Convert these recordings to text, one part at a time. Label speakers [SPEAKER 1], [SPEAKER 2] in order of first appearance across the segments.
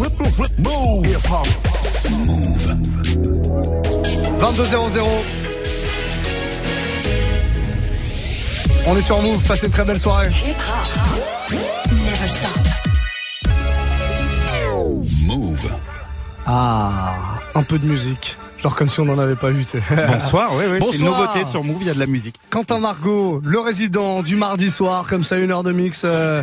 [SPEAKER 1] Move. 22-0-0. On est sur Move, passez une très belle soirée. Never stop. Move. Ah, un peu de musique. Genre comme si on n'en avait pas eu.
[SPEAKER 2] Bonsoir, oui, oui, c'est une nouveauté sur Move, il y a de la musique.
[SPEAKER 1] Quentin Margot, le résident du mardi soir, comme ça, une heure de mix. Euh,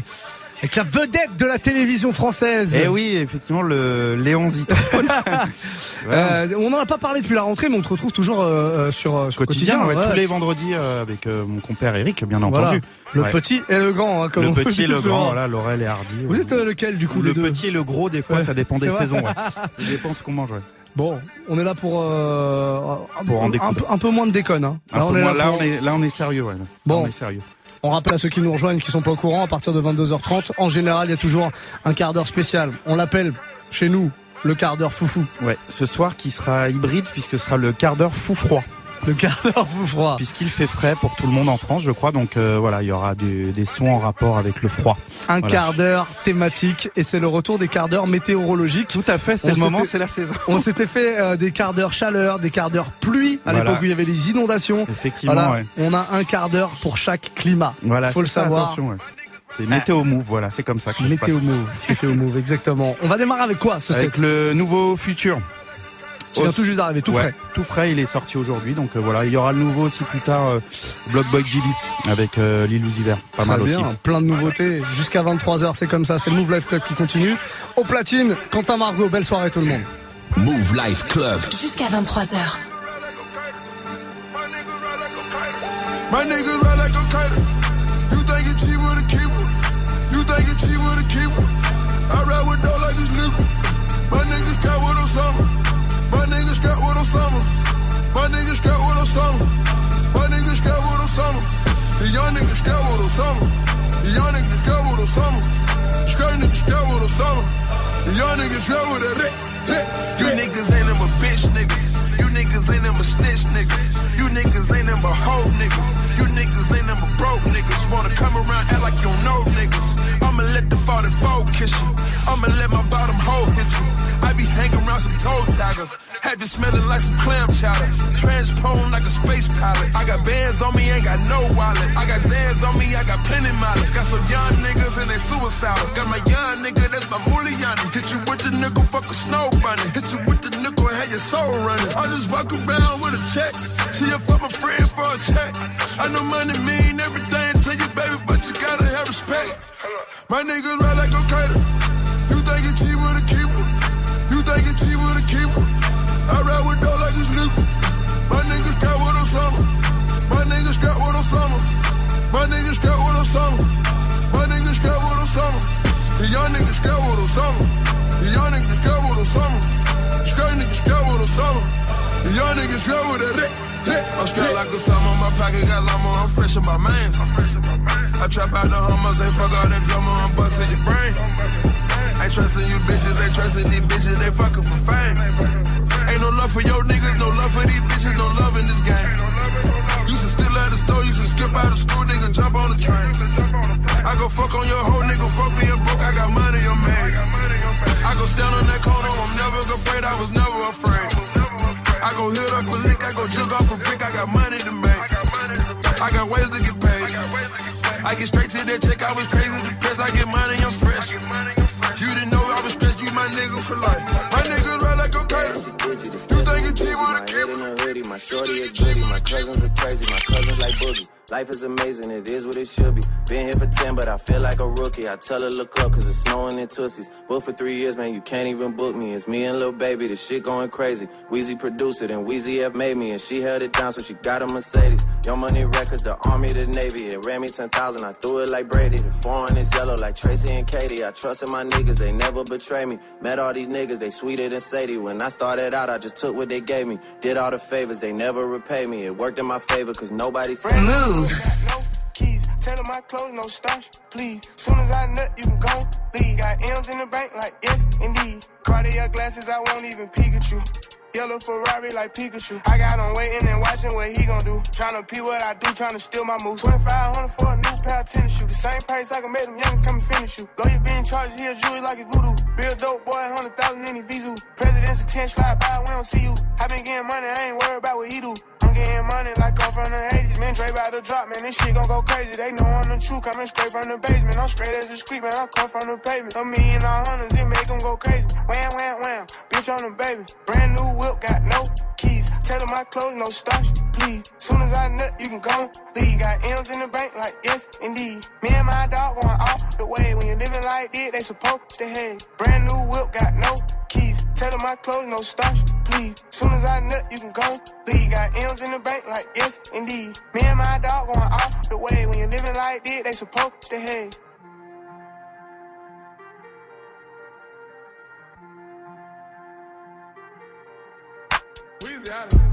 [SPEAKER 1] avec la vedette de la télévision française.
[SPEAKER 2] Eh oui, effectivement, le Léon Zito.
[SPEAKER 1] euh, on n'en a pas parlé depuis la rentrée, mais on te retrouve toujours euh, sur, euh, sur quotidien,
[SPEAKER 2] tous les vendredis euh, avec mon compère Eric, bien entendu.
[SPEAKER 1] Le petit et le grand, hein, comme
[SPEAKER 2] Le petit et le grand, voilà, Laurel et Hardy.
[SPEAKER 1] Vous êtes lequel du coup
[SPEAKER 2] Le petit et le gros, des fois, ça dépend des saisons. Ça dépend ce qu'on mange.
[SPEAKER 1] Bon, on est là pour, pour un, peu, un, peu, moins de déconne. Hein.
[SPEAKER 2] Là, on est là, là, on est, là, on est sérieux. Ouais. Bon, on est sérieux.
[SPEAKER 1] On rappelle à ceux qui nous rejoignent, qui sont pas au courant, à partir de 22h30, en général, il y a toujours un quart d'heure spécial. On l'appelle chez nous le quart d'heure foufou.
[SPEAKER 2] Ouais, ce soir qui sera hybride puisque ce sera le quart d'heure fou froid.
[SPEAKER 1] Le quart d'heure froid.
[SPEAKER 2] Puisqu'il fait frais pour tout le monde en France, je crois. Donc euh, voilà, il y aura des sons en rapport avec le froid.
[SPEAKER 1] Un quart d'heure thématique et c'est le retour des quarts d'heure météorologiques.
[SPEAKER 2] Tout à fait, c'est le moment, c'est la saison.
[SPEAKER 1] On s'était fait euh, des quarts d'heure chaleur, des quarts d'heure pluie à l'époque où il y avait les inondations.
[SPEAKER 2] Effectivement,
[SPEAKER 1] on a un quart d'heure pour chaque climat. Voilà, faut le savoir.
[SPEAKER 2] Attention, c'est météo move, voilà, c'est comme ça que météo se passe.
[SPEAKER 1] Move, météo move, exactement. On va démarrer avec quoi ce
[SPEAKER 2] Avec le nouveau futur.
[SPEAKER 1] Il vient tout juste d'arriver, tout frais.
[SPEAKER 2] Tout frais, il est sorti aujourd'hui. Donc euh, voilà, il y aura le nouveau aussi plus tard, euh, Blockboy Gilly avec euh, Lil Pas mal bien, aussi.
[SPEAKER 1] Plein de nouveautés. Jusqu'à 23h, c'est comme ça. C'est le Move Life Club qui continue. Au platine, Quentin Margot, belle soirée tout le monde.
[SPEAKER 3] Move Life Club.
[SPEAKER 4] Jusqu'à 23h.
[SPEAKER 5] My niggas ride like a You think it's cheap with a keeper? You think it's cheap with a keeper? I ride with like it's. My niggas got what I'm summer. My niggas scrap with Osama. My niggas scrap with Osama. My niggas scrap with Osama. The young niggas scrap with Osama. The young niggas scrap with Osama. Scrap niggas scrap with Osama. The young niggas scrap with that. You niggas ain't them a bitch niggas. You niggas ain't them a snitch niggas. You niggas ain't them a hoe niggas. You niggas ain't them a broke niggas. Wanna come around act like you don't know niggas. I'ma let the 44 kiss you. I'ma let my bottom hole hit you. I be hanging around some toe taggers. Had you smelling like some clam chowder. Transprone like a space pilot. I got bands on me, ain't got no wallet. I got Zans on me, I got plenty mileage. Got some young niggas and they suicidal. Got my young nigga, that's my Muliani. Hit you with the nickel, fuck a snow bunny. Hit you with the nickel have your soul running. I just walk around with a check. See if I'm a friend for a check. I know money mean everything to you, baby, but you gotta have respect. My niggas ride like a cater. You think it's cheap with a keeper? think it's cheap with a keeper. I ride with dough like it's legal. My niggas got what I'm summer. My niggas got what I'm summer. My niggas got what I'm summer. My niggas got what I'm summer. The young niggas got what I'm summer. The young niggas got what I'm summer. Straight niggas got what I'm summer. The young niggas got what that. I'm straight like a summer, my pocket got llama, I'm fresh in my man. I trap out the hummers, ain't fuck all that drama, I'm busting your brain. Ain't trusting you bitches, ain't trusting these bitches, they fucking for fame. Ain't no love for your niggas, no love for these bitches, no love in this game. Used to steal out the store, used to skip out of school, nigga, jump on the train. I go fuck on your whole nigga, fuck me being broke, I got money on me. I go stand on that corner, I'm never afraid, I was never afraid. I go hit up a lick, I go jug off a brick, I got money to make. I got ways to get paid. I get straight to that check, I was crazy depressed, I get money, I'm fresh for life. My niggas ride like a cater. You think it's cheap with a keeper?
[SPEAKER 6] My shorty is goody, my cousins are crazy, my cousins like boogie. Life is amazing, it is what it should be. Been here for 10, but I feel like a rookie. I tell her, look up, cause it's snowing in Tussies. Booked for three years, man, you can't even book me. It's me and Lil Baby, the shit going crazy. Weezy produced it, and Weezy F made me, and she held it down, so she got a Mercedes. Your money records, the army, the navy. It ran me 10,000, I threw it like Brady. The foreign is yellow like Tracy and Katie. I trusted my niggas, they never betray me. Met all these niggas, they sweeter than Sadie. When I started out, I just took what they gave me. Did all the favors, they never repay me. It worked in my favor, cause nobody said
[SPEAKER 4] Move
[SPEAKER 7] keys. Tell them my clothes, no starch, please. Soon as I nut, you can go leave. Got M's in the bank, like yes, indeed. Cartier glasses, I won't even Pikachu. Yellow Ferrari like Pikachu. I got him waiting and watching what he gon' do. Tryna pee what I do, tryna steal my moves. 2500 for a new pair of tennis shoes. The same price I can make them youngins come and finish you. Lawyer being charged, he a jewelry like a voodoo. Real dope boy, 100,000 in his visu. President's attention slide by, we don't see you. I been getting money, I ain't worried about what he do. I'm getting money like I'm from the 80s. Man, Dre about to drop, man. This shit gon' go crazy. They know I'm the truth. Coming straight from the basement. I'm straight as a street, man. I come from the pavement. A million all hundreds, it make them go crazy. Wham, wham, wham. Bitch on the baby. Brand new whip, got no keys. Tell them my clothes, no starch, please. Soon as I nut, you can go leave. Got M's in the bank, like yes, indeed. Me and my dog going all the way. When you're living like this, they supposed to hate. Brand new whip, got no keys. Tell them my clothes, no starch, please. Soon as I nut, you can go leave. Got M's in the bank, like yes, indeed. Me and my dog going all the way. When you're living like this, they supposed to hate.
[SPEAKER 8] Weezy out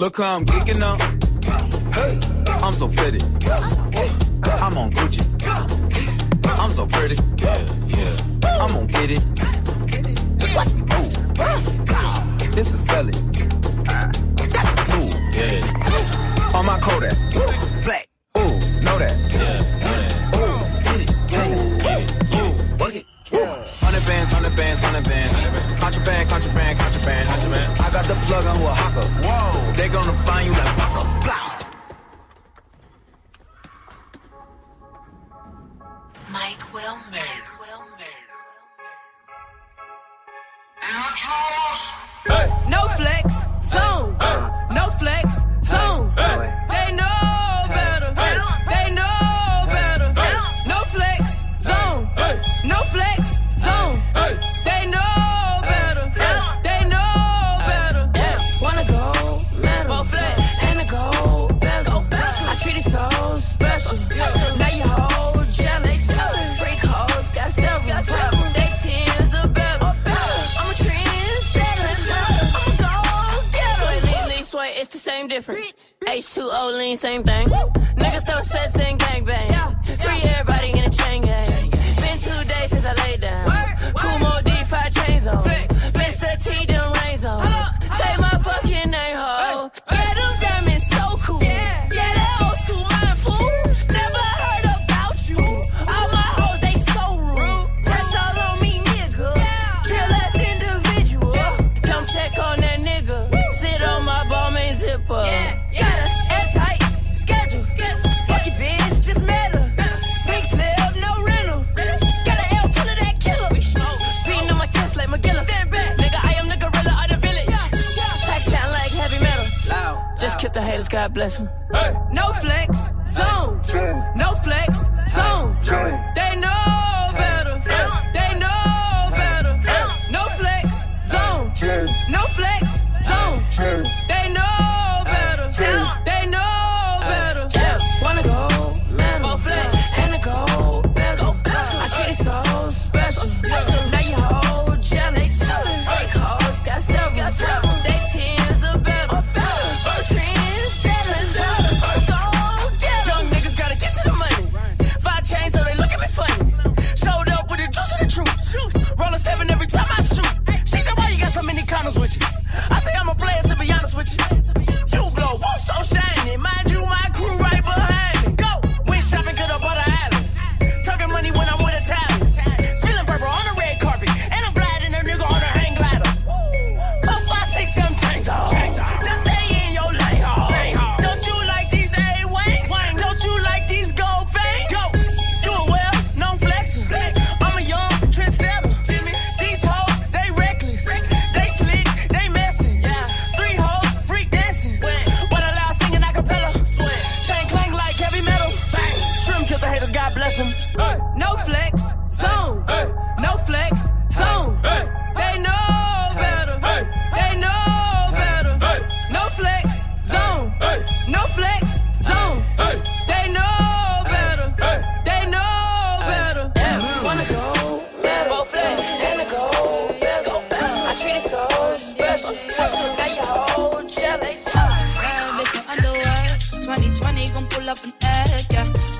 [SPEAKER 9] Look how I'm geeking now. I'm so fitted. I'm on Gucci. I'm so pretty. Yeah. I'm gonna get it. Watch me move. This is selling. That's a tool. Yeah. On my Kodak. Bands, hundred bands, hundred bands. Contraband, contraband, contraband. Contraband. I got the plug on who a hawker. Whoa. They gonna find you like Paco.
[SPEAKER 10] Difference. H2O, lean, same thing. Niggas throw sets and gangbang. Free everybody in a chain gang. Been two days since I laid down. Two more D5 chains on. Mr. T, them rains on. Just killed the haters, God bless them. No flex, zone. No flex, zone. Better. They know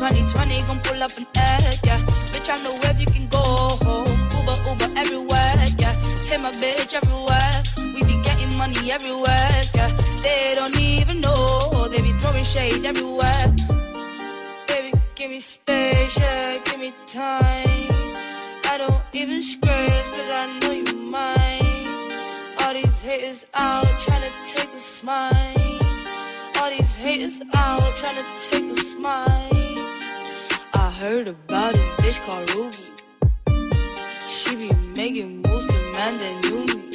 [SPEAKER 11] 2020 gon' pull up an egg, yeah. Bitch, I know where you can go home. Uber, Uber everywhere, yeah. Take my bitch everywhere. We be getting money everywhere, yeah. They don't even know. They be throwing shade everywhere. Baby, give me space, yeah. Give me time. I don't even scratch, cause I know you mine. All these haters out trying to take a smile. All these haters out trying to take a smile. Heard about this bitch called Ruby. She be making moves to man that knew me.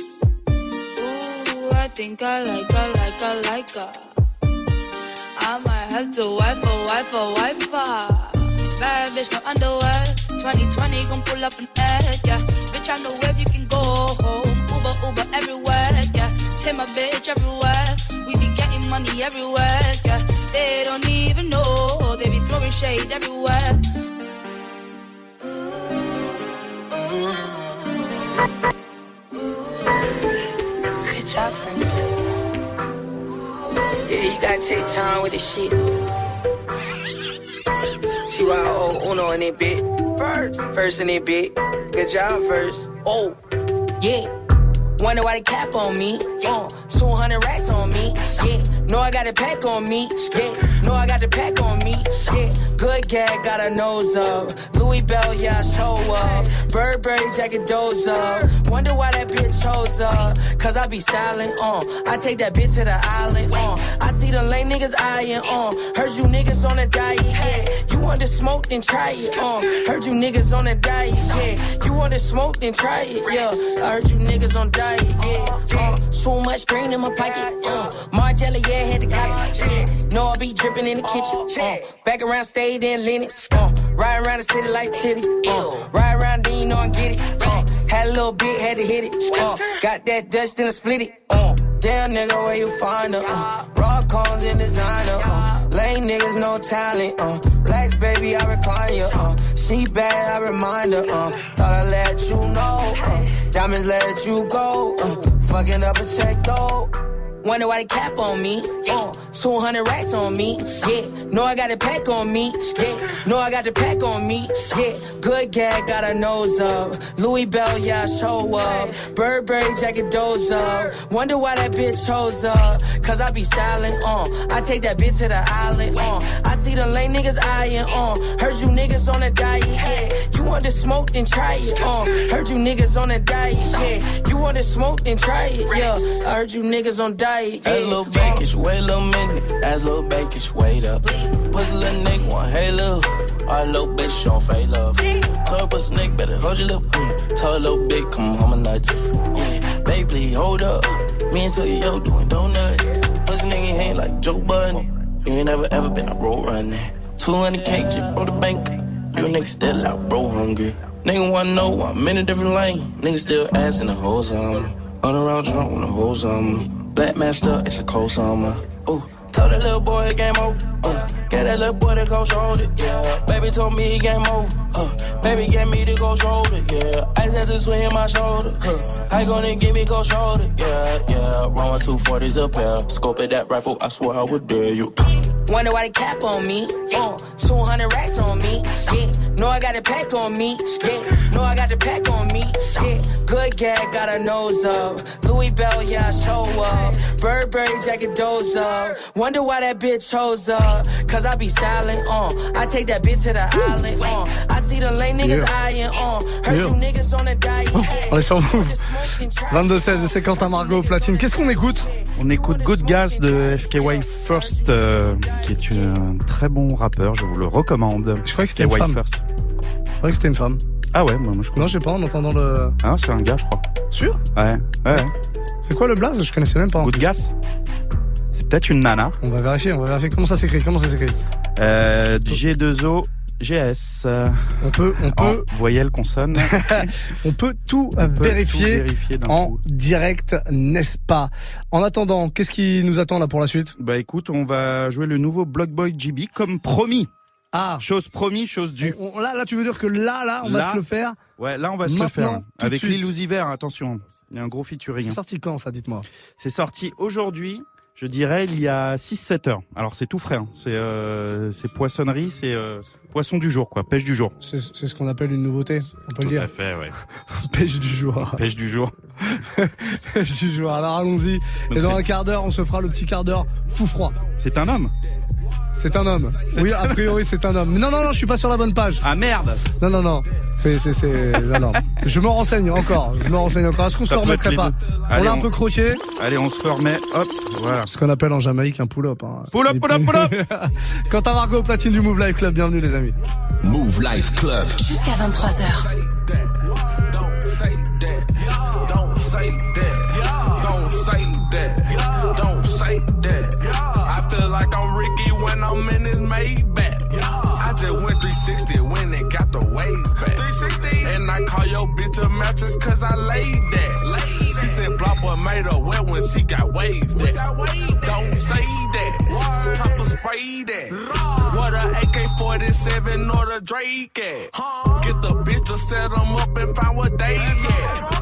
[SPEAKER 11] Ooh, I think I like her, like her, like her. I might have to wife her, wife her, wife her. Bad bitch, no underwear. 2020 gon' pull up an egg, yeah. Bitch, I know where you can go home. Uber, Uber everywhere, yeah. Take my bitch everywhere. We be getting money everywhere, yeah. They don't even know. They be throwing shade everywhere.
[SPEAKER 10] Good job, friend.
[SPEAKER 12] Yeah, you gotta take time with this shit. TYO Uno in it, bit. First. First in it, bit. Good job, first. Oh, yeah. Wonder why they cap on me. Uh, 200 racks on got a pack on me. Yeah. no, I got the pack on me. Yeah. Good gag, got a nose up. Louis Bell, yeah, I show up. Burberry jacket, doze up. Wonder why that bitch chose up. Cause I be styling, uh. I take that bitch to the island, uh. I see the lame niggas eyeing, uh. Heard you niggas on a diet, yeah. You want to smoke, then try it, uh. Heard you niggas on a diet, yeah. You want to smoke, then try it, yeah. I heard you niggas on diet, yeah. Uh. So much green in my pocket, uh. Margiela, yeah, had to cop it, yeah. Know I be dripping in the kitchen, uh. Back around, stayed in Linux, uh. Ride around the city like titty, uh. Ride around, then you know I get it, uh. Had a little bit, had to hit it, uh. Got that Dutch, then I split it, uh. Damn nigga, where you find her, uh. Rock cones and designer, uh. Lame niggas, no talent, uh. Blacks, baby, I recline you, uh. She bad, I remind her, uh. Thought I let you know, uh. Diamonds let you go, uh. Fucking up a check, though. Wonder why they cap on me. Uh, 200 racks on me. Yeah, know I got a pack on me. Yeah, know I got the pack on me. Yeah, good gag, got a nose up. Louis Bell, yeah, show up. Burberry jacket, doze up. Wonder why that bitch chose up. Cause I be styling, uh. I take that bitch to the island, uh. I see the lame niggas eyeing, uh. Heard you niggas on a diet, yeah. You want to smoke, then try it, uh. Heard you niggas on a diet, yeah. You want to smoke, then try it, yeah. I heard you niggas on diet.
[SPEAKER 13] As little bakish, wait a little minute. As little bakish, wait up. Pussy little nigga want hey love. Our little bitch on fake love. Told her, pussy nigga, better hold your lip. Mm. Told little bitch come home and night. Yeah, baby, please hold up. Me and Tell yo doing donuts. Pussy nigga ain't like Joe Budden. You ain't never ever been a road running. 200k just bro the bank. You nigga still out, bro, hungry. Nigga wanna know I'm in a different lane. Nigga still asking the hoes on me. On around drunk when the hoes on me. Black master, it's a cold summer. Ooh, told that little boy it game over. Uh, get that little boy to go shoulder, yeah. Baby told me he game over. Uh, baby gave me the go shoulder, yeah. I had to swing my shoulder. Uh, I gonna give me go shoulder, yeah, yeah. Rolling two forties up here. Scope at that rifle, I swear I would dare you.
[SPEAKER 12] Wonder why they cap on me. Uh, 200 racks on me. Yeah. Know I got a pack on me. Yeah. Know I got the pack on me. Yeah. Good gag, got a nose up. Louis Bell, yeah, I show up. Burberry jacket, doze up. Wonder why that bitch chose up. Cause I be styling, uh. I take that bitch to the island, uh. I see the lame niggas
[SPEAKER 1] Yeah.
[SPEAKER 12] eyeing, uh. Heard
[SPEAKER 1] Yeah.
[SPEAKER 12] you niggas on the diet.
[SPEAKER 1] On est sur Move. 22-16 et c'est Quentin Margot au platine. Qu'est-ce qu'on écoute?
[SPEAKER 2] On écoute Good Gas de FKY First, euh, qui est une- un très bon rappeur, je vous le recommande.
[SPEAKER 1] Je croyais que c'était une femme.
[SPEAKER 2] First.
[SPEAKER 1] Croyais que c'était une femme.
[SPEAKER 2] Ah ouais, moi, moi, je crois.
[SPEAKER 1] Non, je sais pas, en entendant le.
[SPEAKER 2] Ah, c'est un gars, je crois.
[SPEAKER 1] Sûr?
[SPEAKER 2] Ouais, ouais.
[SPEAKER 1] C'est quoi le blaze? Je connaissais même pas.
[SPEAKER 2] Good Gas? C'est peut-être une nana.
[SPEAKER 1] On va vérifier, on va vérifier. Comment ça s'écrit? Comment ça s'écrit?
[SPEAKER 2] Euh, G2O GS.
[SPEAKER 1] On peut, on
[SPEAKER 2] En
[SPEAKER 1] peut,
[SPEAKER 2] voyelle, consonne.
[SPEAKER 1] on peut tout
[SPEAKER 2] On peut
[SPEAKER 1] vérifier.
[SPEAKER 2] tout vérifier
[SPEAKER 1] en
[SPEAKER 2] coup.
[SPEAKER 1] direct, n'est-ce pas? En attendant, qu'est-ce qui nous attend là pour la suite?
[SPEAKER 2] Bah écoute, on va jouer le nouveau Block Boy GB comme promis.
[SPEAKER 1] Ah,
[SPEAKER 2] Chose promis, chose due.
[SPEAKER 1] on- là, là, tu veux dire que là, là, on va se le faire
[SPEAKER 2] Ouais, là on va se le faire.
[SPEAKER 1] de
[SPEAKER 2] Avec Vert, attention. Il y a un gros featuring.
[SPEAKER 1] C'est sorti quand ça Dites-moi?
[SPEAKER 2] C'est sorti aujourd'hui, je dirais il y a 6-7 heures. Alors c'est tout frais, hein. c'est euh, c'est poissonnerie, c'est euh, poisson du jour, quoi, pêche du jour.
[SPEAKER 1] C'est c'est ce qu'on appelle une nouveauté, on peut le dire.
[SPEAKER 2] fait, ouais.
[SPEAKER 1] Pêche du jour.
[SPEAKER 2] Pêche du jour.
[SPEAKER 1] Pêche du jour. Alors allons-y. Et dans un quart d'heure, on se fera le petit quart d'heure fou froid.
[SPEAKER 2] C'est un homme.
[SPEAKER 1] C'est un homme. Oui, a priori, c'est un homme. Mais non, non, non, je suis pas sur la bonne page.
[SPEAKER 2] Ah merde
[SPEAKER 1] Non, non, non. C'est, c'est, c'est. Non, non. Je me renseigne encore. Je me renseigne encore. Est-ce qu'on se le remettrait pas
[SPEAKER 2] deux.
[SPEAKER 1] On
[SPEAKER 2] Allez,
[SPEAKER 1] l'a un
[SPEAKER 2] on-
[SPEAKER 1] peu croqué.
[SPEAKER 2] Allez, on se remet, hop, voilà.
[SPEAKER 1] Ce qu'on appelle en Jamaïque un pull-up. Hein.
[SPEAKER 2] Pull up, pull up, pull up
[SPEAKER 1] Quentin Margot au platine du Move Life Club. Bienvenue, les amis.
[SPEAKER 3] Move Life Club.
[SPEAKER 14] Jusqu'à 23h.
[SPEAKER 4] Bitch a cause I laid that. She said Blopper made her wet when she got waves that. Don't say that. Chopper spray that. What a AK-47 or the Drake at. Get the bitch to set 'em up and find what they at.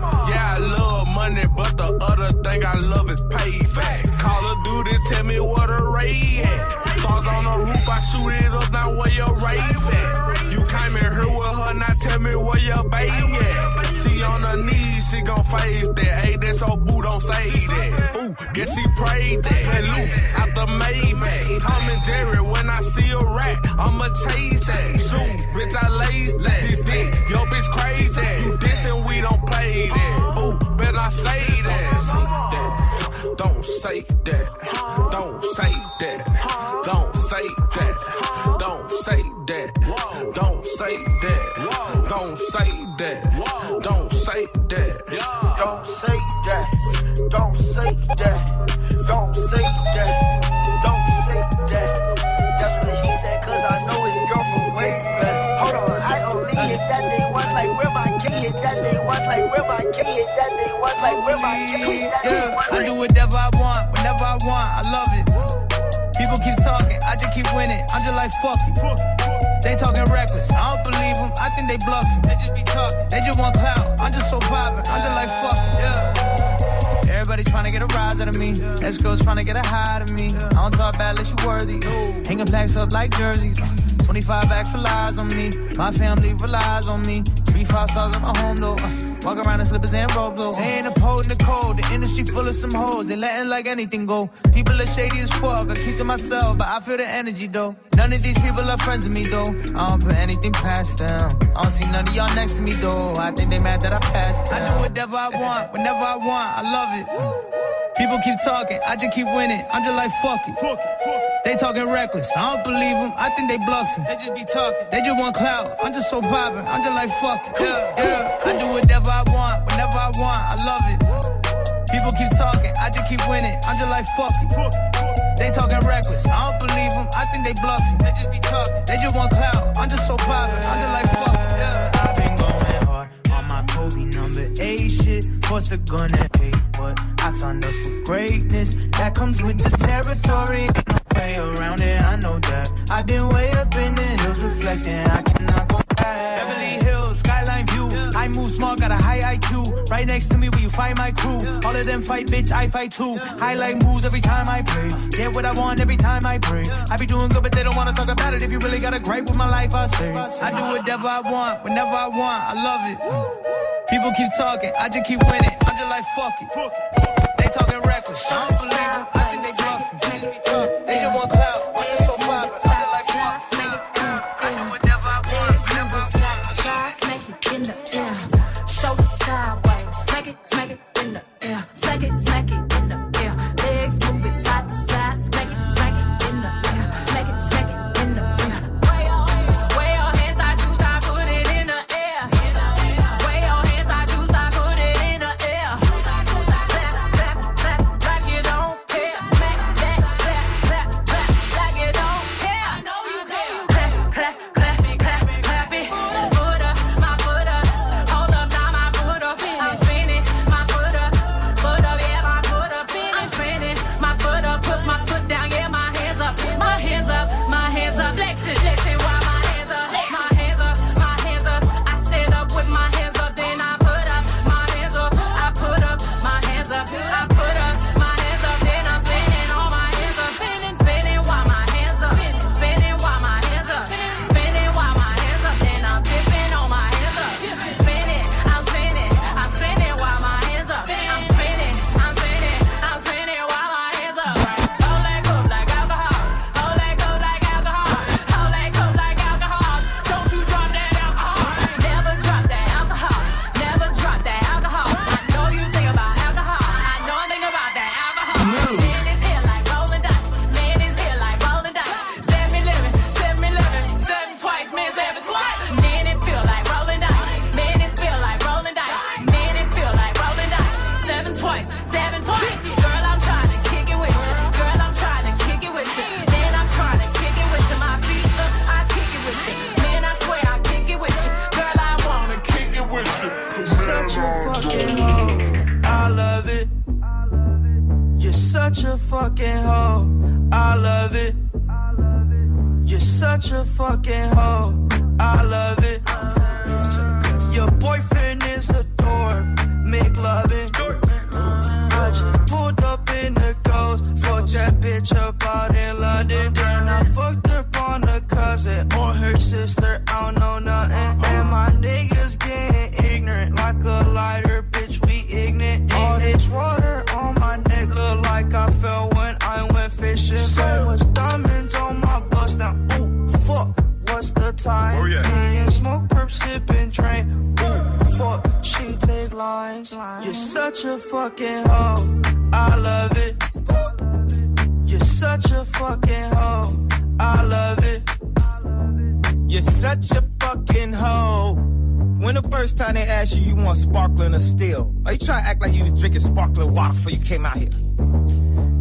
[SPEAKER 4] She gon' face that. Hey, that's so boo, don't say that. Ooh, guess she prayed that. And loose out the Maybach. Tom and Jerry, when I see a rat, I'ma chase that. Shoot, bitch, I lace that. This dick, yo, bitch, crazy. You dissing, we don't play that. Ooh, bet I say that. Say that. Don't say that. Don't say that. Don't say that say that. Whoa. Don't say that. Whoa. Don't say that. Whoa. Don't say that. Yeah.
[SPEAKER 15] Don't say that. Don't say that. Don't say that. Don't say that. That's what he said, cause I know his girl from way back. Hold on, I only hit that day was like where my kid hit that day was like where my kid hit that day was like where my kid hit that day
[SPEAKER 16] was
[SPEAKER 15] Like, yeah.
[SPEAKER 16] I do whatever I want, whenever I want, I love it. People keep talking, I keep winning. I'm just like, fuck it. They talking reckless, I don't believe them, I think they bluffing. They just be talking, they just want clout. I'm just so poppin', I'm just like, fuck it, yeah. Everybody trying to get a rise out of me. Ex girls trying to get a high out of me. I don't talk bad unless you worthy. Hanging plaques up like jerseys. 25 extra lies on me. My family relies on me. Three five stars at my home though. Walk around in slippers and robes though. They ain't upholding the code. The industry full of some hoes. They letting like anything go. People are shady as fuck. I keep to myself, but I feel the energy though. None of these people are friends with me though. I don't put anything past them. I don't see none of y'all next to me though. I think they mad that I passed them. I do whatever I want, whenever I want. I love it. People keep talking, I just keep winning. I'm just like fuck it.
[SPEAKER 14] They talking reckless. I don't believe them. I think they bluffing. They just be talking. They just want clout. I'm just so poppin'. I'm just like fuck it. Yeah, yeah. I do whatever I want, whenever I want. I love it. People keep talking. I just keep winning. I'm just like fuck it. They talking reckless. I don't believe them. I think they bluffing. They just be talking. They just want clout. I'm just so poppin'. I'm just like fuck it. Yeah. I've been going hard on my Kobe number eight shit. Course they're gonna hate, but I signed up for greatness. That comes with the territory. No way around it. I know that. I've been way up in the hills, reflecting. I cannot go back. Beverly Hills, skyline view. Small, got a high IQ. Right next to me, where you find my crew. All of them fight, bitch. I fight too. Highlight moves every time I play. Get what I want every time I pray. I be doing good, but they don't wanna talk about it. If you really got a gripe with my life, I say. I do whatever I want, whenever I want. I love it. People keep talking, I just keep winning. I'm just like fuck it. They talking reckless, I don't believe them. I think they bluffing.
[SPEAKER 15] Such a fucking hoe. I love it. Your boyfriend is a dork. Make loving. I just pulled up in the ghost. Fucked that bitch up out in London. Then I fucked up on the cousin or her sister. Time? Oh, yeah. Me and smoke, perp, sipping, drain. Ooh, fuck. She take lines. You're such a fucking hoe. I love it. You're such a fucking hoe. I love it.
[SPEAKER 17] You're such a fucking hoe. When the first time they asked you, you want sparkling or still? Are you trying to act like you was drinking sparkling water before you came out here?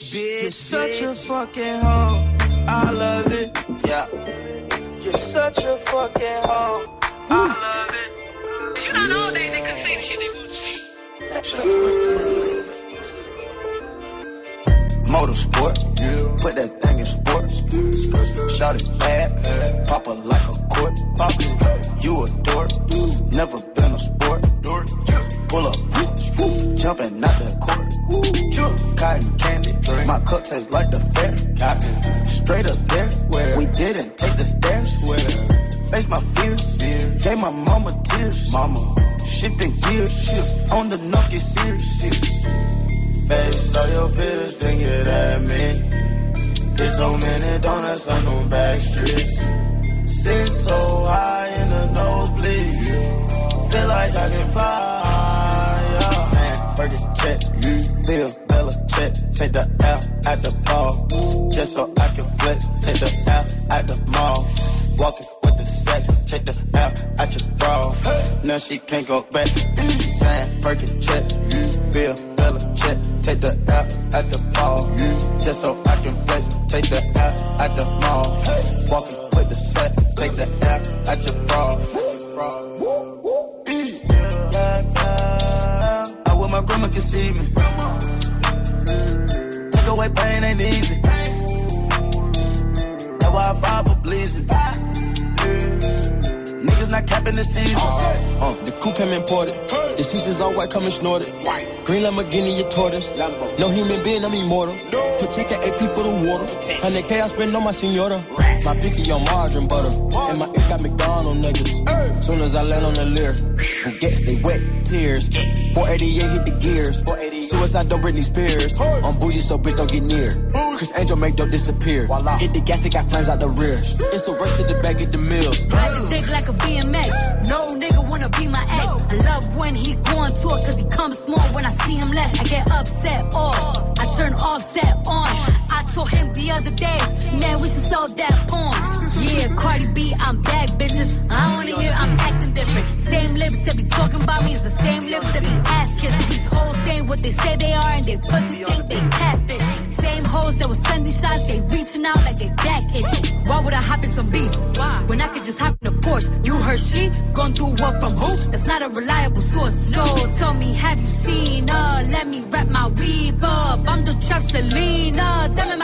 [SPEAKER 17] bitch.
[SPEAKER 15] You're such a fucking hoe. I love it.
[SPEAKER 17] Yeah.
[SPEAKER 15] You're such a fucking hoe. I love it.
[SPEAKER 18] You not all day they can say the shit they would say.
[SPEAKER 13] Motorsport, put that thing in sports. Shot it bad, pop it like a court. Pop You a dork, never been a sport. Pull up, jumping out the court. Cotton candy, My cup tastes like the fair. Straight up there, where we didn't take the stairs. Face my fears, gave my mama tears. Mama, shifting gears, shift on the knock, get serious. Face all your fears, then get at me. There's so many donuts on them back streets. Sit so high in the nosebleeds. Feel like I can fly. Check, Bill, Bella check. Take the L at the ball. Just so I can flex. Take the L at the mall. Walking with the sex. Take the L at your bra. Now she can't go back. Saying, Perkin check. Bill, Bella check. Take the L at the ball. Just so I can flex. Take the L at the mall. Walking me. Take away pain ain't easy. That's why I fire for bleeding. Not capping the season. Uh, the coup came imported. The seasons all white, coming snorted. Green Lamborghini, your tortoise. No human being, I'm immortal. Protect an AP for the water. 100K I spend on my senora. My picky on margarine butter. And my ink got McDonald niggas. Soon as I land on the lyre, who gets they wet tears. 488 hit the gears. Suicide don't Britney Spears. I'm bougie, so bitch don't get near. Criss Angel make dope disappear. Hit the gas, it got flames out the rear. It's a race to the back of the mills.
[SPEAKER 19] Ride the dick like a BMX. No nigga wanna be my ex. I love when he go to tour cause he comes small when I see him less. I get upset off. I turn offset on. I told him the other day, man, we should solve that porn. Yeah, Cardi B, I'm back, bitches. I wanna hear I'm acting different. Same lips that be talking about me is the same lips that be ass kissing. These hoes saying what they say they are and they pussy gone through what from who? That's not a reliable source. So tell me, have you seen her? Let me wrap my weave up. I'm the trap Selena. Dame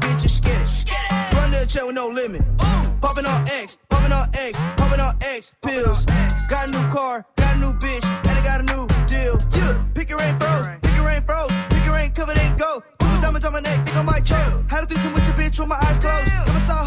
[SPEAKER 15] bitch and skid it. Run to the chair with no limit. Popping on X, popping on X, popping on X pills. Got a new car, got a new bitch, and I got a new deal. Yeah, pick your rain froze, pick your rain froze, pick your rain covered and go. Put the diamonds on my neck, think I might choke. Had a threesome with your bitch with my eyes closed. Never saw a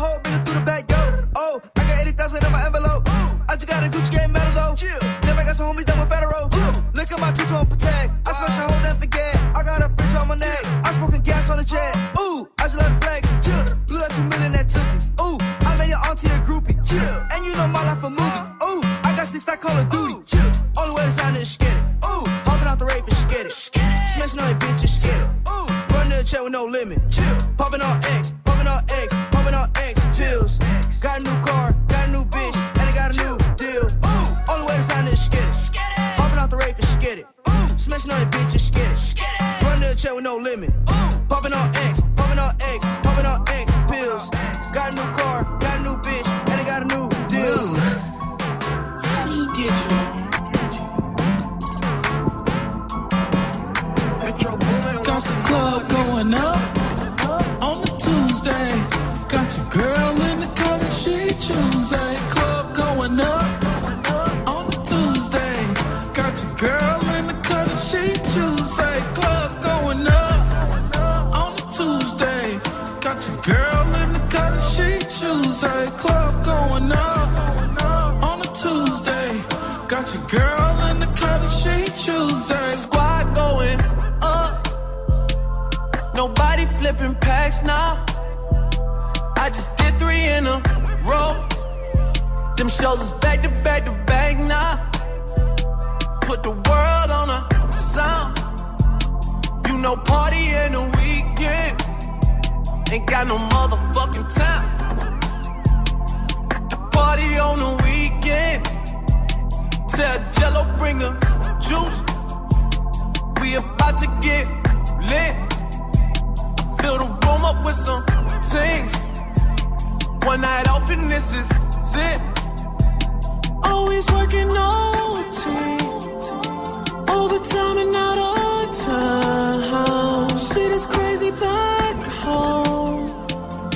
[SPEAKER 15] Know, party in the weekend. Ain't got no motherfucking time. The party on the weekend. Tell Jello bring the juice. We about to get lit. Fill the room up with some things. One night off and this is it. Always working OT. Overtime and out of Shit is crazy back home.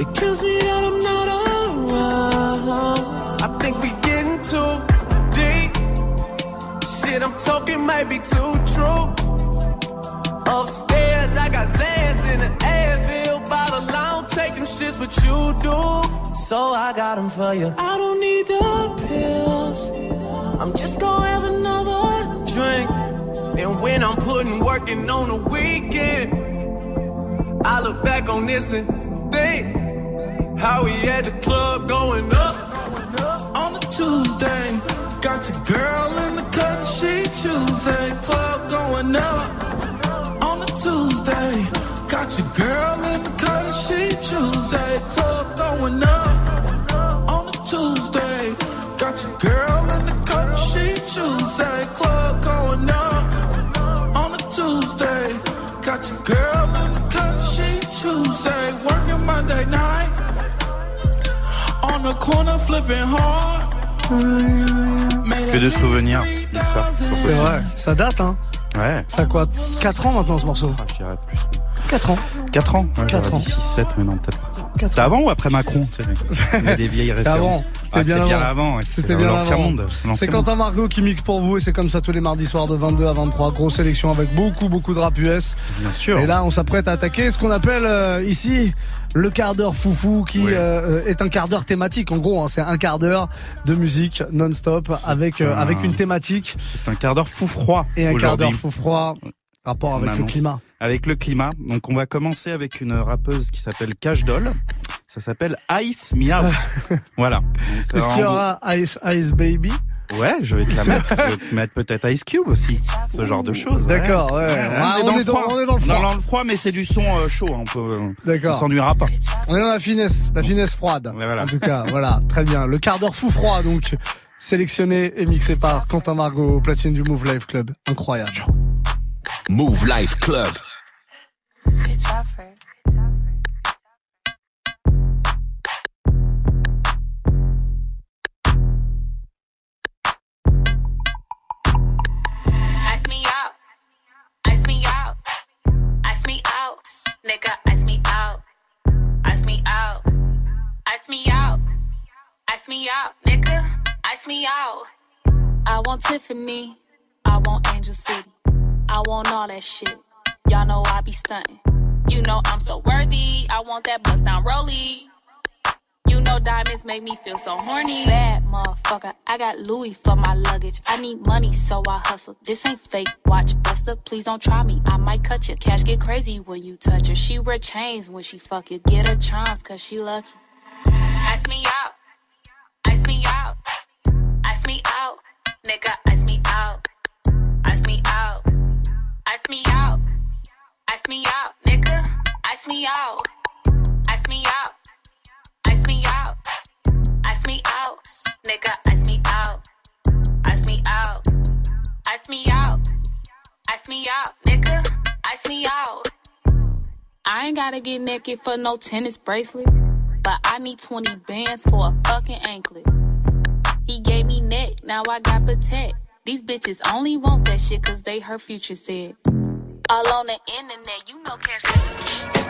[SPEAKER 15] It kills me that I'm not around. I think we're getting too deep. Shit I'm talking might be too true. Upstairs, I got Zans in the Advil bottle. I don't take them shits, but you do. So I got them for you. I don't need the pills. I'm just gonna have another drink. And when I'm putting working on the weekend, I look back on this and think how we at the club going up.
[SPEAKER 20] On a Tuesday, got your girl in the cut, she Tuesday, club going up. On a Tuesday, got your girl in the cut, she Tuesday, club going up. On a Tuesday, got your girl in the cut, she Tuesday, Monday night. On the corner flipping hard.
[SPEAKER 2] Que de souvenirs. de ça.
[SPEAKER 1] C'est vrai, ça date, hein.
[SPEAKER 2] Ouais.
[SPEAKER 1] Ça a quoi 4 ans maintenant ce morceau
[SPEAKER 2] Je dirais plus.
[SPEAKER 1] 4 ans.
[SPEAKER 2] 4 ans ouais,
[SPEAKER 1] Quatre
[SPEAKER 2] j'aurais
[SPEAKER 1] ans.
[SPEAKER 2] dit 6, 7, mais non, peut-être pas. C'était avant ou après Macron tu sais, Il y a des vieilles
[SPEAKER 1] C'était
[SPEAKER 2] références.
[SPEAKER 1] avant. C'était
[SPEAKER 2] Ah,
[SPEAKER 1] bien, avant.
[SPEAKER 2] avant.
[SPEAKER 1] C'était bien
[SPEAKER 2] l'ancien
[SPEAKER 1] avant.
[SPEAKER 2] monde.
[SPEAKER 1] C'est
[SPEAKER 2] l'ancien monde.
[SPEAKER 1] Quentin Margot qui mixe pour vous et c'est comme ça tous les mardis soirs de 22 à 23. Grosse sélection avec beaucoup beaucoup de rap US.
[SPEAKER 2] Bien sûr.
[SPEAKER 1] Et là on s'apprête à attaquer ce qu'on appelle euh, ici le quart d'heure foufou qui euh, est un quart d'heure thématique. En gros, hein, c'est un quart d'heure de musique non-stop avec euh,
[SPEAKER 2] un-
[SPEAKER 1] avec une thématique
[SPEAKER 2] C'est un quart d'heure fou froid.
[SPEAKER 1] et un quart d'heure fou froid. Rapport avec le climat.
[SPEAKER 2] Avec le climat. Donc on va commencer avec une rappeuse qui s'appelle Cash Doll. Ça s'appelle Ice Me Out. voilà.
[SPEAKER 1] Est-ce qu'il y aura Ice Ice Baby?
[SPEAKER 2] Ouais, je vais te la mettre. Je vais te mettre peut-être Ice Cube aussi. Ce genre de choses.
[SPEAKER 1] D'accord, ouais. Ah, on
[SPEAKER 2] on,
[SPEAKER 1] est dans- on est dans le froid.
[SPEAKER 2] Dans le froid, mais c'est du son euh, chaud. On peut.
[SPEAKER 1] D'accord.
[SPEAKER 2] On s'ennuiera pas.
[SPEAKER 1] On est dans la finesse, la finesse froide.
[SPEAKER 2] voilà.
[SPEAKER 1] En tout cas, voilà, très bien. Le quart d'heure fou froid, donc, sélectionné et mixé par Quentin Margot, platine du Move Life Club. Incroyable.
[SPEAKER 3] Mouv' Live Club.
[SPEAKER 14] Ice me out. Ice me out. Ice me out. Nigga, ice me out. Ice me out. Ice me out. Ice me out. Nigga, ice me out.
[SPEAKER 11] I want Tiffany. I want Angel City. I want all that shit. Y'all know I be stunting.
[SPEAKER 14] You know I'm so worthy. I want that bust down rollie. You know diamonds make me feel so horny.
[SPEAKER 11] Bad motherfucker. I got Louis for my luggage. I need money, so I hustle. This ain't fake. Watch Buster. Please don't try me. I might cut you. Cash get crazy when you touch her. She wear chains when she fuck you. Get her charms, cause she lucky.
[SPEAKER 14] Ice me out. Ice me out. Ice me out. Nigga, ice me out. Ice me out. Ice me out. Ice me out. Nigga, ice me out. Ice me out. Ice me out. Ice me out. Nigga, ice me out. Ice me out. Ice me out. Ice me out. Nigga, ice me out.
[SPEAKER 11] I ain't gotta get naked for no tennis bracelet. But I need 20 bands for a fucking anklet. He gave me neck, now I got protect. These bitches only want that shit cause they her future said. All on the internet, you know cash got the fees.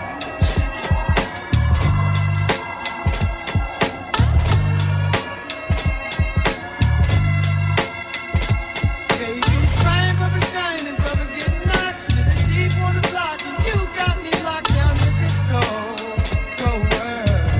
[SPEAKER 15] Baby's fine, Bubba's dining, Bubba's getting knocked. Shit is deep on the block, and you got me locked down with this cold, cold world.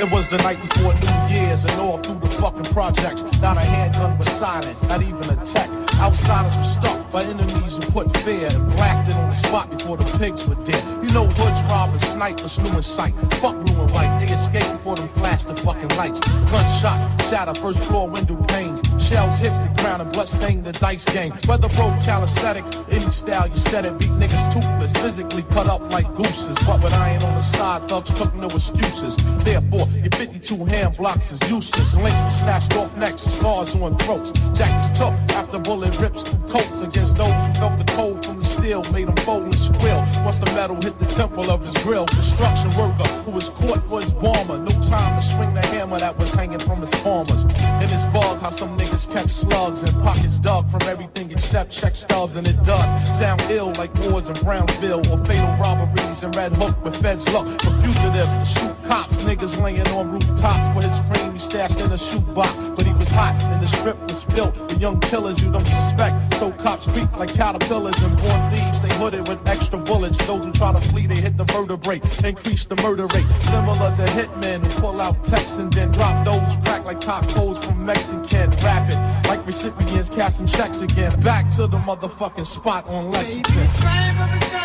[SPEAKER 21] It was the night before New Year's, and all through the fucking projects. Not a handgun was silent, not even a tech. Outsiders were stuck by enemies who put fear and blasted on the spot before the pigs were dead. You know hoods, robbers, snipers, new in sight. Fuck blue and white, they escape before them flash the fucking lights. Gunshots shatter first floor window panes. Shells hit the ground and blood stain the dice game. Whether broke calisthenic, any style you said it, beat niggas toothless, physically cut up like gooses. What with iron on the side, thugs took no excuses. Therefore, your 52 hand blocks is useless. Links snatched off necks, scars on throats. Jackets took after bullet rips coats against those who felt the cold from steel, made him fold and squill. Once the metal hit the temple of his grill, construction worker who was caught for his bomber. No time to swing the hammer that was hanging from his palmers. In this bug, how some niggas catch slugs and pockets dug from everything except check stubs, and it does sound ill like wars in Brownsville or fatal robberies in Red Hook with feds look for fugitives to shoot cops. Niggas laying on rooftops for his cream he stashed in a shoebox, but he was hot and the strip was filled with young killers you don't suspect. So cops creep like caterpillars and born thieves. They hooded with extra bullets. Those who try to flee, they hit the vertebrae, increase the murder rate. Similar to hitmen who pull out texts and then drop those crack like tacos from Mexican. Rapid like recipients casting checks again. Back to the motherfucking spot on Lexington.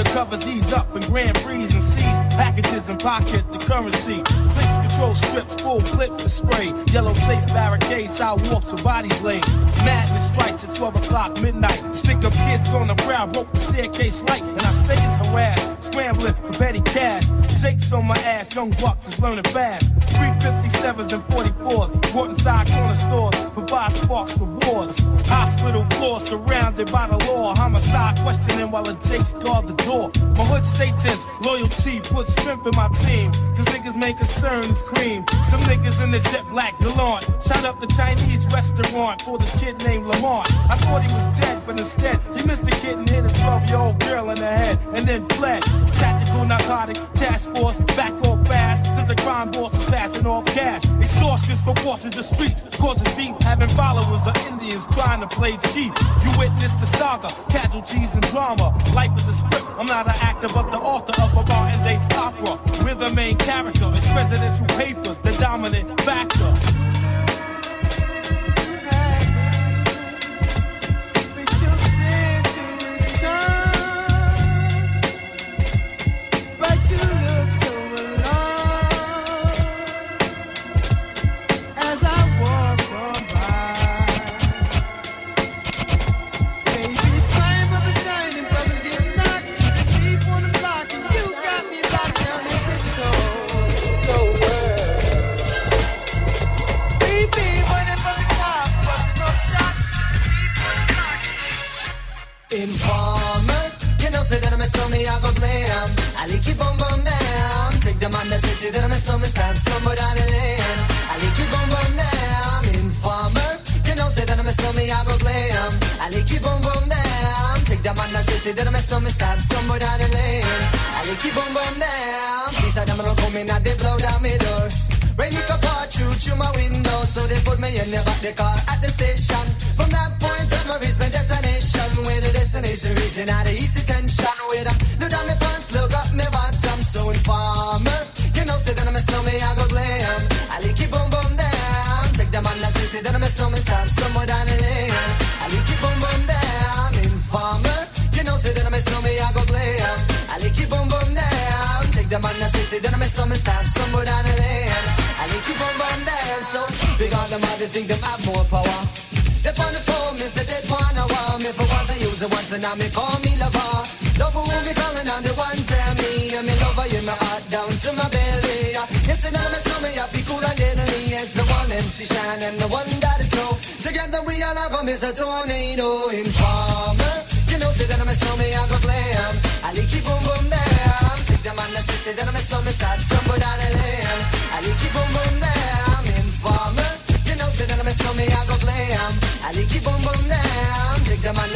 [SPEAKER 22] Undercovers ease up and grand freeze and seize packages and pocket the currency. Clicks control strips, full clips to spray. Yellow tape barricades, sidewalks with bodies laid. Madness strikes at 12 o'clock midnight. Stick up kids on the ground, rope the staircase light, and I stay as harassed, scrambling for petty cash. Jakes on my ass, young bucks is learning fast. 357s and 44s, brought inside corner stores, provide sparks for wars. Hospital floor surrounded by the law, homicide questioning while the Jakes guard the door. My hood stay tense, loyalty puts strength in my team. Cause niggas make concerns cream. Some niggas in the jet black gallant. Shot up the Chinese restaurant for this kid named Lamont. I thought he was dead, but instead he missed a kid and hit a 12 year old girl in the head and then fled. Tactical narcotic task force, back off fast. The crime boss is passing off cash. Extortions for bosses the streets. Causes beef, having followers of Indians trying to play cheap. You witness the saga, casualties and drama. Life is a script. I'm not an actor, but the author of a Martin Day opera. We're the main character. It's presidential papers, the dominant factor.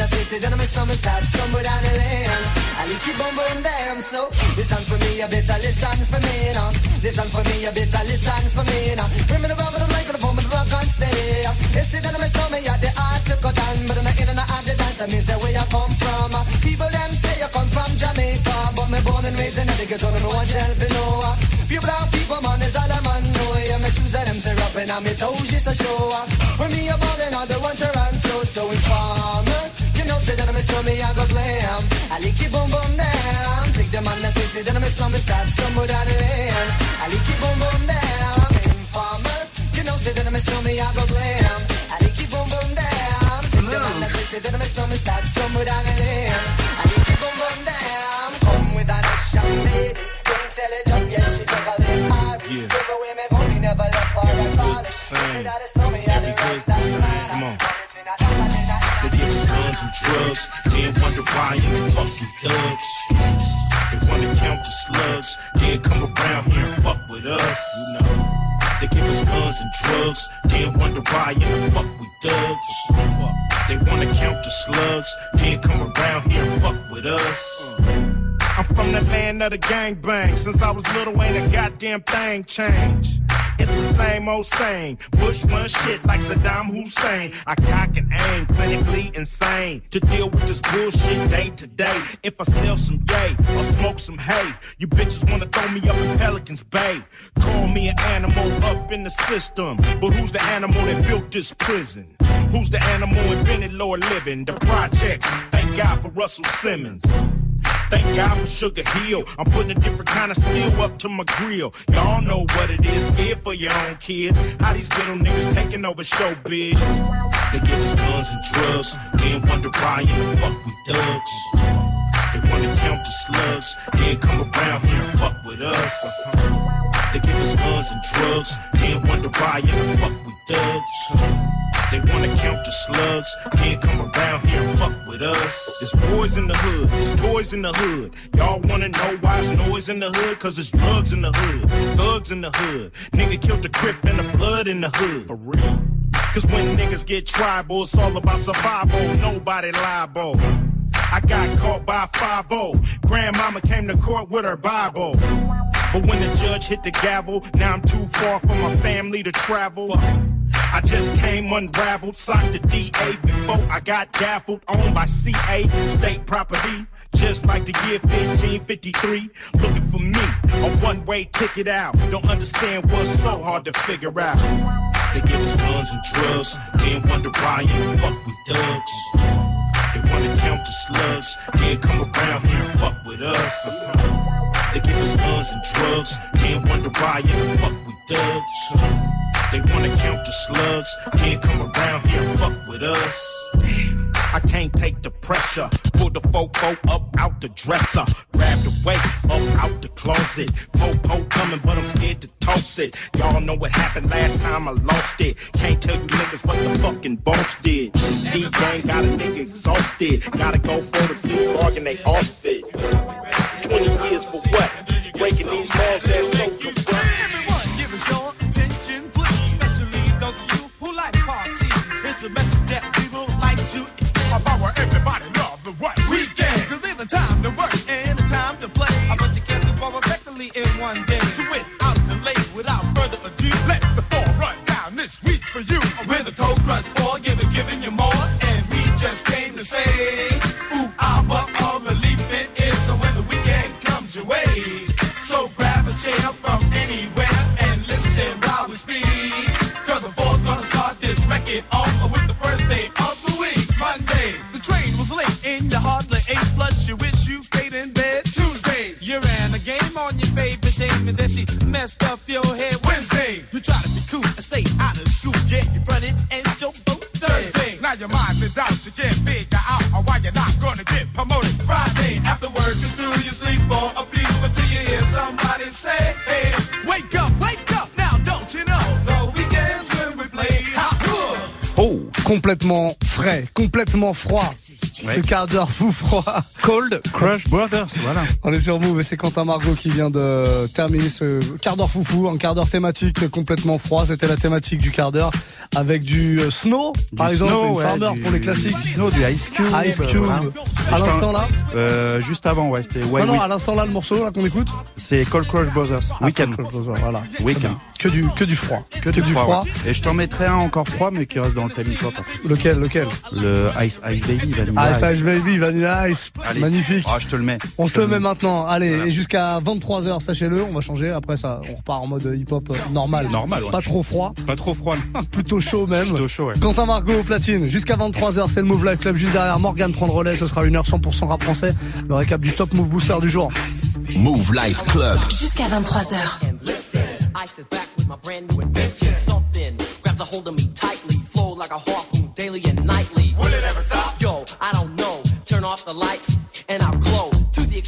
[SPEAKER 23] Say that I'm a snowman, start somewhere down the lane. I like it boom boom
[SPEAKER 22] them. So listen for me, you better listen for me now. Listen for me, you better listen for me now. Bring me the rubber, the microphone, the rock and stay. You see that my stomach, yeah, the art to cut down, but I'm not in and out the dance. I mean, say where you come from. People them say you come from Jamaica, but me born and raised in the ghetto, no one tell for no. People down people, man, is all a man know. Yeah, my shoes and them say up and my toes just a show. When me a ballin', all the one Toronto, so informer. You say that I'm a stormy, somewhere down the lane. I lick you boom boom down. Informer. You know, say that I'm a stormy, I go glam. I lick you boom boom down. Take the man that says, say that I'm a stormy, stab somewhere down the lane.
[SPEAKER 24] From the land of the gangbang. Since I was little, ain't a goddamn thing changed. It's the same old same. Bush run shit like Saddam Hussein. I cock and aim, clinically insane. To deal with this bullshit day to day. If I sell some yay or smoke some hay, you bitches wanna throw me up in Pelican's Bay. Call me an animal up in the system. But who's the animal that built this prison? Who's the animal invented lower living? The projects. Thank God for Russell Simmons. Thank God for Sugar Hill. I'm putting a different kind of steel up to my grill. Y'all know what it is. Scared for your own kids. How these little niggas taking over showbiz. They give us guns and drugs. Then wonder why in the fuck we thugs. They wanna count the slugs. Then come around here and fuck with us. They give us guns and drugs. Then wonder why in the fuck we thugs. They wanna count the slugs, can't come around here and fuck with us. It's boys in the hood, it's toys in the hood. Y'all wanna know why it's noise in the hood? Cause it's drugs in the hood, thugs in the hood. Nigga killed the crip and the blood in the hood. For real. Cause when niggas get tribal, it's all about survival, nobody liable. I got caught by 5 Grandmama came to court with her Bible. But when the judge hit the gavel, now I'm too far from my family to travel. I just came unraveled, socked the DA before I got gaffled, owned by CA, state property. Just like the year 1553, looking for me, a one-way ticket out. Don't understand what's so hard to figure out. They give us guns and drugs, then wonder why the fuck we thugs. They wanna count the slugs, then come around here and fuck with us. They give us guns and drugs, then wonder why the fuck we thugs. They wanna count the slugs, then come around here and fuck with us. I can't take the pressure. Pull the fofo up out the dresser. Grab the weight up out the closet. Popo coming, but I'm scared to toss it. Y'all know what happened last time I lost it. Can't tell you niggas what the fucking boss did. D gang got a nigga exhausted. Gotta go for the big bargain, they off it. 20 years for what? Breaking these laws that's so
[SPEAKER 25] a message that we would like to extend. About everybody
[SPEAKER 1] complètement frais, complètement froid. Ce quart d'heure fou froid.
[SPEAKER 2] Cold Crush Brothers, voilà.
[SPEAKER 1] On est sur Move et c'est Quentin Margot qui vient de terminer ce quart d'heure foufou, un quart d'heure thématique complètement froid. C'était la thématique du quart d'heure avec du euh, snow, par
[SPEAKER 2] Du
[SPEAKER 1] exemple,
[SPEAKER 2] Snow,
[SPEAKER 1] une
[SPEAKER 2] ouais,
[SPEAKER 1] Farmer
[SPEAKER 2] du-
[SPEAKER 1] pour les classiques.
[SPEAKER 2] du Snow, du Ice Cube.
[SPEAKER 1] Ice Cube.
[SPEAKER 2] voilà.
[SPEAKER 1] À l'instant là
[SPEAKER 2] euh, Juste avant, ouais, c'était
[SPEAKER 1] Non, non,
[SPEAKER 2] We-
[SPEAKER 1] à l'instant là, le morceau là qu'on écoute
[SPEAKER 2] C'est Cold Crush Brothers.
[SPEAKER 1] Ah,
[SPEAKER 2] Weekend.
[SPEAKER 1] Cold Crush Brothers, voilà.
[SPEAKER 2] Weekend.
[SPEAKER 1] Que du, que du froid.
[SPEAKER 2] Que, du froid. ouais. Et je t'en mettrai un encore froid, mais qui reste dans le thème hip-hop.
[SPEAKER 1] Lequel, lequel?
[SPEAKER 2] Le Ice Ice Baby, Vanilla
[SPEAKER 1] Ice Ice Baby, Vanilla Ice.
[SPEAKER 2] Allez.
[SPEAKER 1] Magnifique.
[SPEAKER 2] Ah, je te le mets.
[SPEAKER 1] On se
[SPEAKER 2] te
[SPEAKER 1] le met maintenant. Allez, et jusqu'à 23h, sachez-le, on va changer. Après ça, on repart en mode hip-hop euh, normal.
[SPEAKER 2] Normal, ouais.
[SPEAKER 1] Pas trop froid.
[SPEAKER 2] Pas trop froid.
[SPEAKER 1] Plutôt chaud même.
[SPEAKER 2] Plutôt chaud, ouais.
[SPEAKER 1] Quentin Margot au platine. Jusqu'à 23h, c'est le Move Life Club. Juste derrière Morgan prend le relais. Ce sera une heure 100% rap français. Le récap du top Move Booster du jour.
[SPEAKER 3] Move Life Club.
[SPEAKER 26] Jusqu'à 23h.
[SPEAKER 27] Ice is back with my brand new invention. Something grabs a hold of me tightly, flow like a harpoon daily and nightly. Will it ever stop? Yo, I don't know. Turn off the lights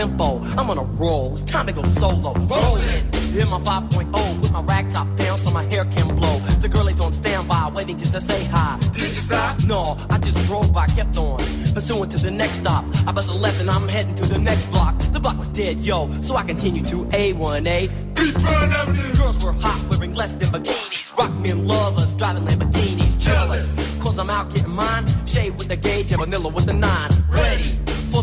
[SPEAKER 27] Tempo. I'm on a roll, it's time to go solo. Rolling, hit my 5.0 with my rag top down so my hair can blow. The girl is on standby, waiting just to say hi. Did you stop? No, I just drove by, kept on. Pursuing to the next stop. I bust a left and I'm heading to the next block. The block was dead, yo, so I continue to A1A. Beachfront Avenue. Girls were hot, wearing less than bikinis. Rock men lovers, driving Lamborghinis. Jealous, cause I'm out getting mine. Shade with the gauge and vanilla with the nine.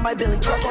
[SPEAKER 28] Might Billy truck.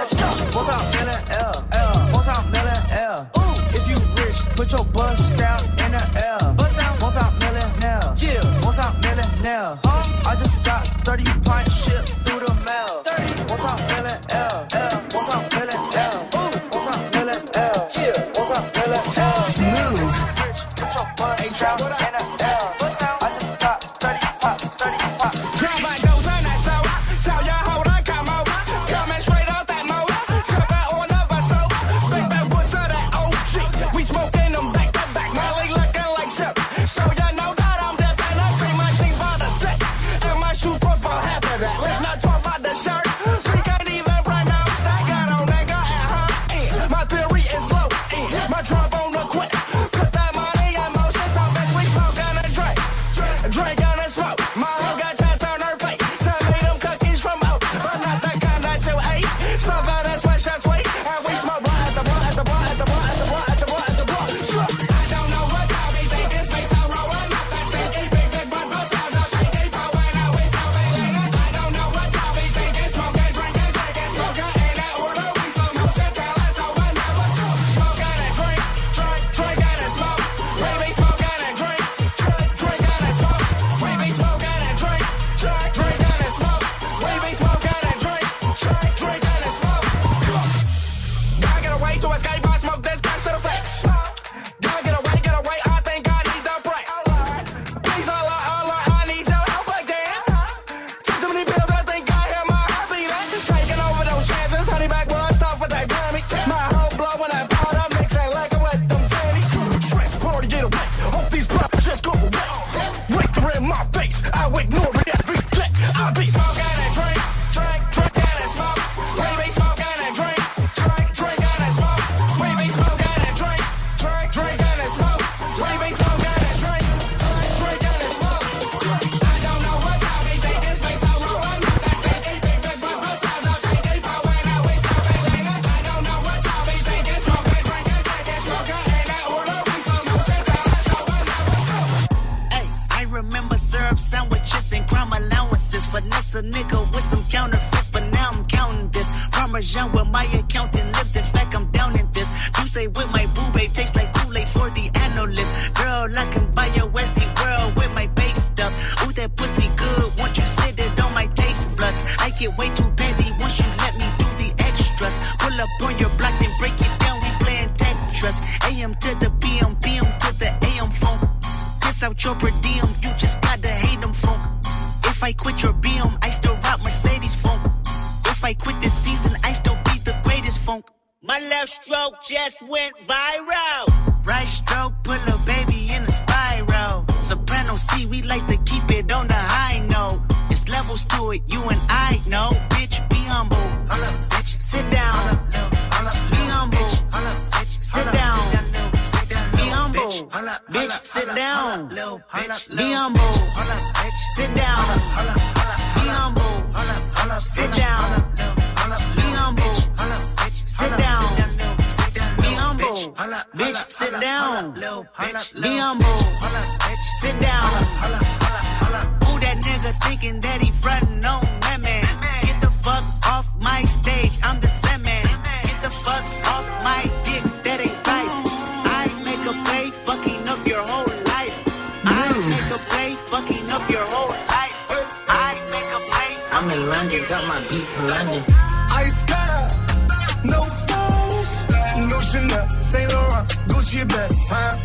[SPEAKER 5] Laurent, Gucci bag, huh?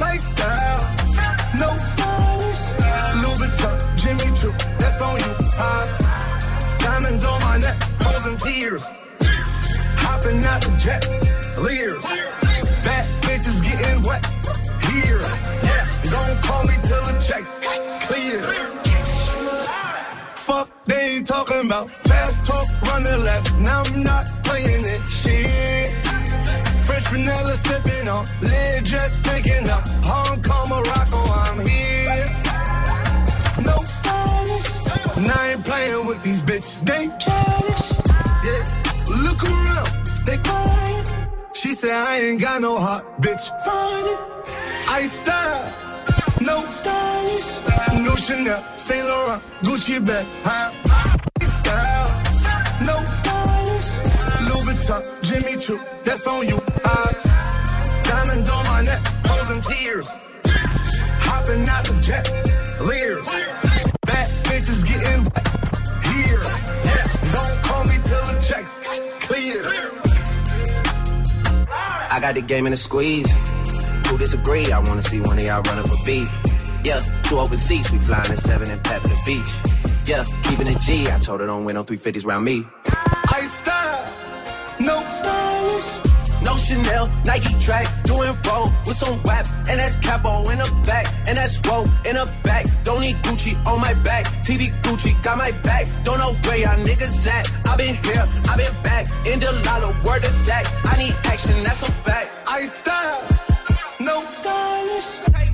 [SPEAKER 5] Lifestyle, no stylish, Louis Jimmy Choo, that's on you, huh? Diamonds on my neck, frozen tears, hopping out the jet, leers, bad bitches getting wet, here, yes, don't call me till the checks clear. Fuck, they ain't talking about fast talk, running laps. Now I'm not playing it. Shit. Sipping on, lid just picking up. Hong Kong, Morocco, I'm here. No stylish. And I ain't playing with these bitches. They childish. Yeah. Look around, they quiet. She said I ain't got no heart, bitch. Find it. I style. No stylish, no Chanel, Saint Laurent, Gucci bag, huh? Style, no stylish, Louis Vuitton, Jimmy Choo, that's on you, huh? Hopping out the jet, leers, bad bitches getting here, yes, don't call me till the checks clear.
[SPEAKER 29] I got the game in a squeeze. Who disagree? I wanna see one of y'all run up a beat. Yeah, two open seats, we flying in seven and pat for the beach. Yeah, keeping it G. I told her don't win no 350s round me.
[SPEAKER 5] I style, no stylish.
[SPEAKER 29] No Chanel, Nike track, doing roll with some waps, and that's capo in the back, and that's roll in the back. Don't need Gucci on my back, TV Gucci got my back. Don't know where y'all niggas at. I been here, I been back, in the lala, word of Zach. I need action, that's a fact.
[SPEAKER 5] I style, no stylish.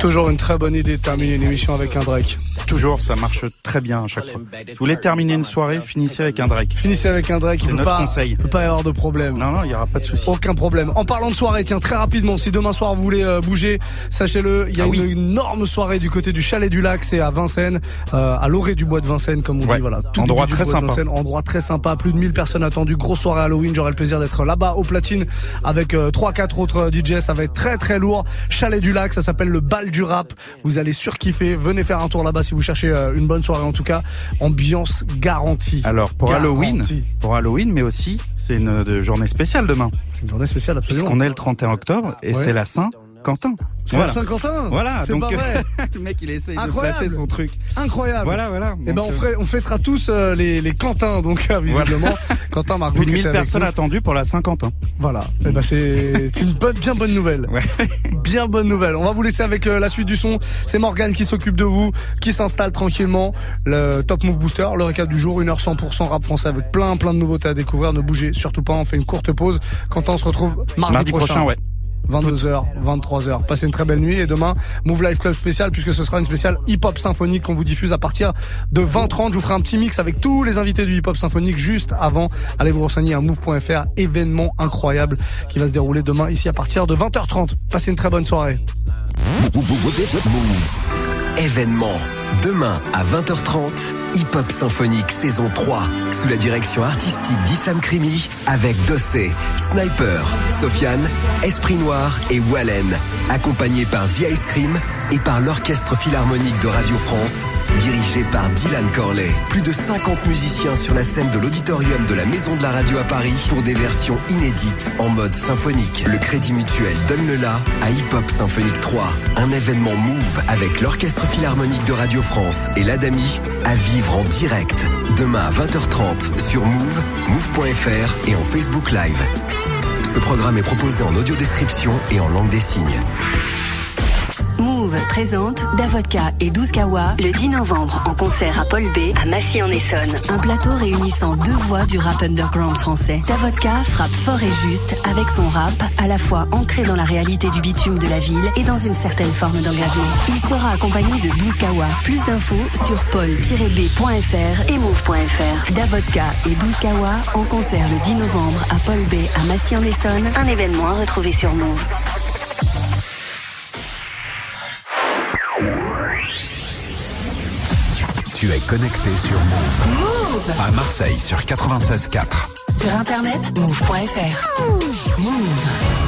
[SPEAKER 1] Toujours une très bonne idée de terminer une émission avec un Drake.
[SPEAKER 2] Toujours, ça marche très bien à chaque fois. Si vous voulez terminer une soirée, finissez avec un Drake.
[SPEAKER 1] Finissez avec un Drake, il
[SPEAKER 2] C'est
[SPEAKER 1] peut
[SPEAKER 2] notre
[SPEAKER 1] pas,
[SPEAKER 2] conseil.
[SPEAKER 1] peut pas y avoir de problème.
[SPEAKER 2] Non, non, il y aura pas de souci.
[SPEAKER 1] Aucun problème. En parlant de soirée, tiens, très rapidement, si demain soir vous voulez euh, bouger, sachez-le, il y a
[SPEAKER 2] Ah
[SPEAKER 1] une
[SPEAKER 2] oui.
[SPEAKER 1] énorme soirée du côté du Chalet du Lac, c'est à Vincennes, euh, à l'orée du bois de Vincennes, comme on
[SPEAKER 2] Ouais.
[SPEAKER 1] dit, voilà.
[SPEAKER 2] Endroit très sympa.
[SPEAKER 1] Endroit très sympa, plus de 1000 personnes attendues, grosse soirée Halloween, j'aurai le plaisir d'être là-bas au platine avec euh, trois, quatre autres DJ, ça va être très très lourd. Chalet du Lac, ça s'appelle le bal du rap. Vous allez surkiffer. Venez faire un tour là-bas si vous cherchez euh, une bonne soirée en tout cas. Ambiance garantie.
[SPEAKER 2] Alors pour Halloween, pour Halloween, mais aussi c'est une euh, journée spéciale demain.
[SPEAKER 1] Une journée spéciale absolument.
[SPEAKER 2] Puisqu'on est le 31 octobre et
[SPEAKER 1] Ouais.
[SPEAKER 2] c'est la Saint Quentin.
[SPEAKER 1] C'est la Saint-Quentin.
[SPEAKER 2] Voilà,
[SPEAKER 1] C'est
[SPEAKER 2] donc
[SPEAKER 1] pas vrai.
[SPEAKER 2] le mec il essaye
[SPEAKER 1] Incroyable.
[SPEAKER 2] de placer son truc.
[SPEAKER 1] Incroyable.
[SPEAKER 2] Voilà, voilà.
[SPEAKER 1] Et ben
[SPEAKER 2] Donc,
[SPEAKER 1] on,
[SPEAKER 2] euh,
[SPEAKER 1] ferait, on fêtera tous euh, les, les Quentins donc euh, visiblement. Quentin Margot
[SPEAKER 2] Plus de
[SPEAKER 1] qui
[SPEAKER 2] 1000
[SPEAKER 1] était avec
[SPEAKER 2] personnes attendues pour la Saint-Quentin.
[SPEAKER 1] Voilà. Et ben c'est une bonne, bien bonne nouvelle. Bien bonne nouvelle. On va vous laisser avec euh, la suite du son. C'est Morgan qui s'occupe de vous, qui s'installe tranquillement. Le Top Move Booster, le récap du jour, 1h 100% rap français avec plein plein de nouveautés à découvrir. Ne bougez surtout pas. On fait une courte pause. Quentin on se retrouve mardi,
[SPEAKER 2] Mardi prochain, ouais.
[SPEAKER 1] 22h, 23h. Passez une très belle nuit et demain, Move Life Club spécial puisque ce sera une spéciale hip-hop symphonique qu'on vous diffuse à partir de 20h30. Je vous ferai un petit mix avec tous les invités du hip-hop symphonique juste avant. Allez vous renseigner à move.fr, événement incroyable qui va se dérouler demain ici à partir de 20h30. Passez une très bonne soirée.
[SPEAKER 30] Événement. Demain à 20h30, Hip Hop Symphonique saison 3, sous la direction artistique d'Issam Krimi, avec Dossé, Sniper, Sofiane, Esprit Noir et Wallen, accompagné par The Ice Cream et par l'Orchestre Philharmonique de Radio France, dirigé par Dylan Corley. Plus de 50 musiciens sur la scène de l'auditorium de la Maison de la Radio à Paris pour des versions inédites en mode symphonique. Le Crédit Mutuel donne le la à Hip Hop Symphonique 3, un événement Move avec l'Orchestre Philharmonique de France et l'Adami à vivre en direct demain à 20h30 sur Move, move.fr et en Facebook Live. Ce programme est proposé en audio description et en langue des signes.
[SPEAKER 31] Move présente Davodka et 12 Kawa le 10 novembre en concert à Paul B à Massy-en-Essonne. Un plateau réunissant deux voix du rap underground français. Davodka frappe fort et juste avec son rap à la fois ancré dans la réalité du bitume de la ville et dans une certaine forme d'engagement. Il sera accompagné de 12 Kawa. Plus d'infos sur paul-b.fr et move.fr. Davodka et 12 Kawa en concert le 10 novembre à Paul B à Massy-en-Essonne. Un événement à retrouver sur Move.
[SPEAKER 32] Tu es connecté sur Move.
[SPEAKER 33] Move
[SPEAKER 32] À Marseille sur 96.4.
[SPEAKER 33] Sur internet, move.fr. Move.